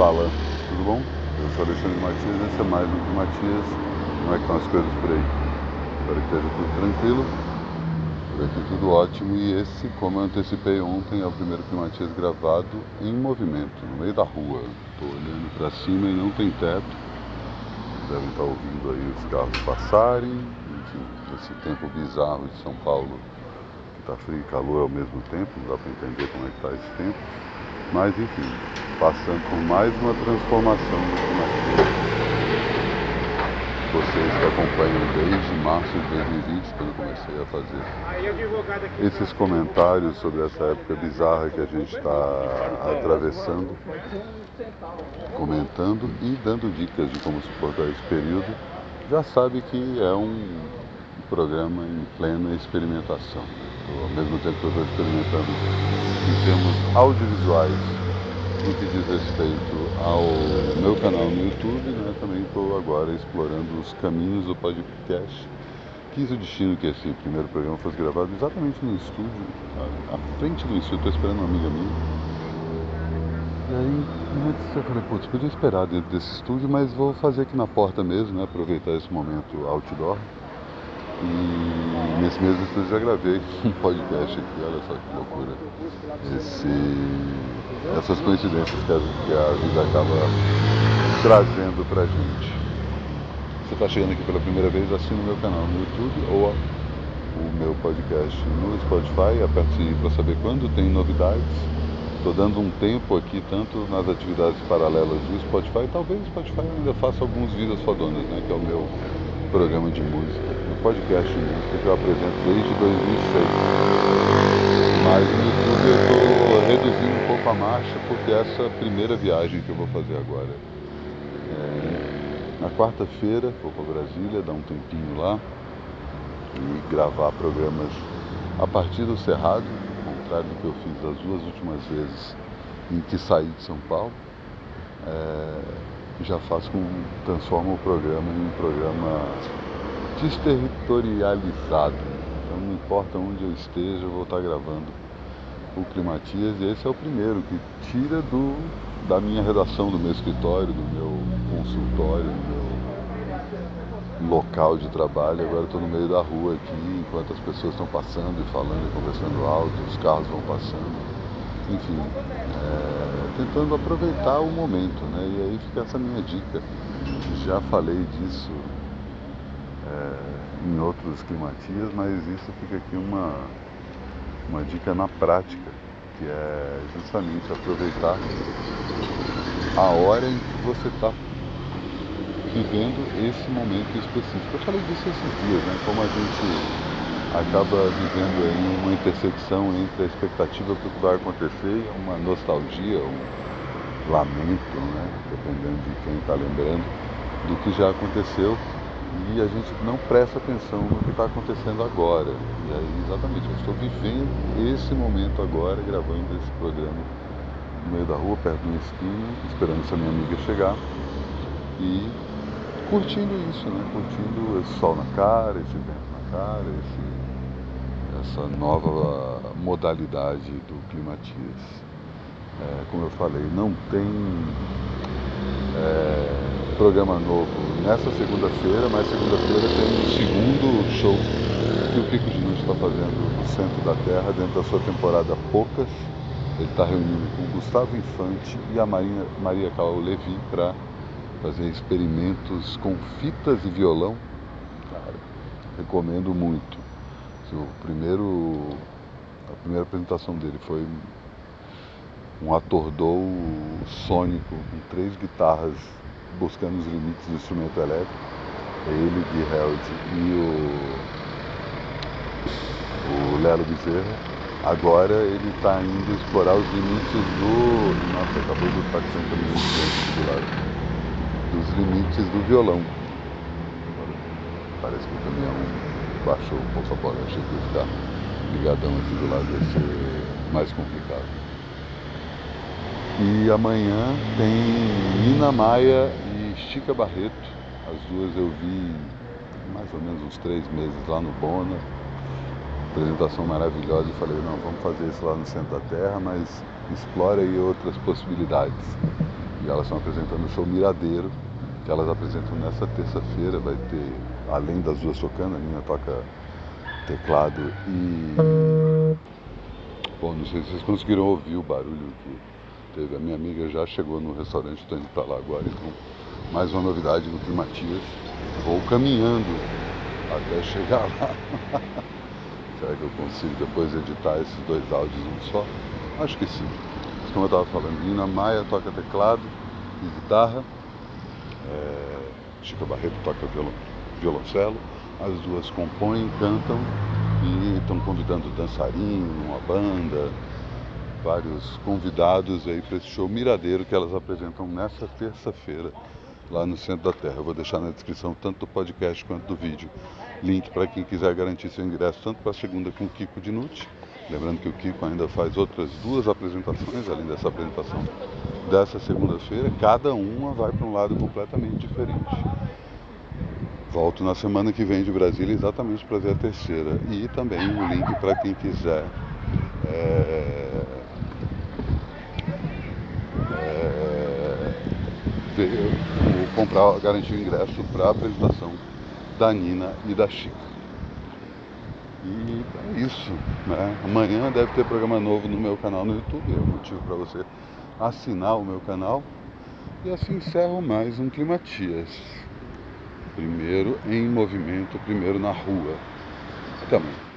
fala, tudo bom? Eu sou Alexandre Matias, esse é mais um de Matias. Como é que estão as coisas por aí? Espero que esteja tudo tranquilo, por aqui tudo ótimo. E esse, como eu antecipei ontem, é o primeiro Climatias gravado em movimento, no meio da rua. Estou olhando para cima e não tem teto. Devem estar ouvindo aí os carros passarem, enfim, esse tempo bizarro de São Paulo, que está frio e calor ao mesmo tempo, não dá para entender como é que está esse tempo. Mas enfim, passando por mais uma transformação clima. Vocês que acompanham desde março de 2020, quando comecei a fazer esses comentários sobre essa época bizarra que a gente está atravessando, comentando e dando dicas de como suportar esse período, já sabe que é um programa em plena experimentação. Ao mesmo tempo que eu estou experimentando em termos audiovisuais no que diz respeito ao meu canal no YouTube, né, também estou agora explorando os caminhos do podcast. Quis o destino que esse primeiro programa fosse gravado exatamente no estúdio, à frente do estúdio, estou esperando uma amiga minha. E aí, antes eu falei, putz, podia esperar dentro desse estúdio, mas vou fazer aqui na porta mesmo, né, aproveitar esse momento outdoor. E nesse mesmo estúdio já gravei um podcast aqui, olha só que loucura. Esse, essas coincidências que a, que a vida acaba trazendo pra gente. Você está chegando aqui pela primeira vez, assina o meu canal no YouTube ou o meu podcast no Spotify, aperte seguir para saber quando tem novidades. Estou dando um tempo aqui, tanto nas atividades paralelas do Spotify, talvez o Spotify ainda faça alguns vídeos fodonas, né? Que é o meu programa de música podcast de música que eu apresento desde 2006. Mas no YouTube eu estou reduzindo um pouco a marcha porque essa é a primeira viagem que eu vou fazer agora. É, na quarta-feira vou para Brasília, dar um tempinho lá e gravar programas a partir do Cerrado, ao contrário do que eu fiz as duas últimas vezes em que saí de São Paulo. É, já faço com, transformo o programa em um programa desterritorializado. Então não importa onde eu esteja, eu vou estar gravando o Climatias e esse é o primeiro que tira do, da minha redação, do meu escritório, do meu consultório, do meu local de trabalho. Agora estou no meio da rua aqui, enquanto as pessoas estão passando e falando e conversando alto, os carros vão passando. Enfim, é, tentando aproveitar o momento, né? E aí fica essa minha dica. Já falei disso é, em outros climatias, mas isso fica aqui uma, uma dica na prática, que é justamente aproveitar a hora em que você está vivendo esse momento específico. Eu falei disso esses dias, né? Como a gente acaba vivendo aí uma intersecção entre a expectativa do que vai acontecer e uma nostalgia, um lamento, né? Dependendo de quem está lembrando, do que já aconteceu e a gente não presta atenção no que está acontecendo agora. E aí, exatamente, eu estou vivendo esse momento agora, gravando esse programa no meio da rua, perto de uma esquina, esperando essa minha amiga chegar e curtindo isso, né? Curtindo esse sol na cara, esse vento na cara, esse, essa nova modalidade do Climatias. É, como eu falei, não tem. É, programa novo nessa segunda-feira, mas segunda-feira tem o segundo show que o de Luz está fazendo no centro da Terra, dentro da sua temporada Poucas. Ele está reunindo com o Gustavo Infante e a Maria, Maria Cal Levi para fazer experimentos com fitas e violão. Cara, recomendo muito. O primeiro, a primeira apresentação dele foi um atordou sônico com três guitarras buscando os limites do instrumento elétrico. Ele, Gui Held e o, o Lelo Bezerra. Agora ele está indo explorar os limites do. Nossa, acabou de estar 50 minutos do lado. Dos limites do violão. Parece que o caminhão baixou um pouco a bola. Achei que ia ficar ligadão aqui do lado ia ser mais complicado. E amanhã tem Nina Maia e Chica Barreto. As duas eu vi mais ou menos uns três meses lá no Bona. Apresentação maravilhosa e falei, não, vamos fazer isso lá no centro da terra, mas explora aí outras possibilidades. E elas estão apresentando o show Miradeiro, que elas apresentam nessa terça-feira. Vai ter, além das duas tocando, a Nina toca teclado e. Bom, não sei se vocês conseguiram ouvir o barulho que teve. A minha amiga já chegou no restaurante, estou indo para lá agora, então mais uma novidade no Climatias. Vou caminhando até chegar lá. Será que eu consigo depois editar esses dois áudios um só? Acho que sim. Mas como eu estava falando, Nina Maia toca teclado e guitarra. É... Barreto toca violon... violoncelo. As duas compõem, cantam e estão convidando dançarino, uma banda, vários convidados aí para esse show Miradeiro que elas apresentam nessa terça-feira lá no centro da Terra. Eu vou deixar na descrição tanto do podcast quanto do vídeo link para quem quiser garantir seu ingresso tanto para a segunda com o Kiko Dinucci. Lembrando que o Kiko ainda faz outras duas apresentações, além dessa apresentação dessa segunda-feira. Cada uma vai para um lado completamente diferente. Volto na semana que vem de Brasília exatamente para ver a terceira. E também o link para quem quiser é, é, comprar, garantir o ingresso para a apresentação da Nina e da Chica. E é isso. Né? Amanhã deve ter programa novo no meu canal no YouTube. É o motivo para você assinar o meu canal. E assim encerro mais um Climatias. Primeiro em movimento, primeiro na rua. Até amanhã.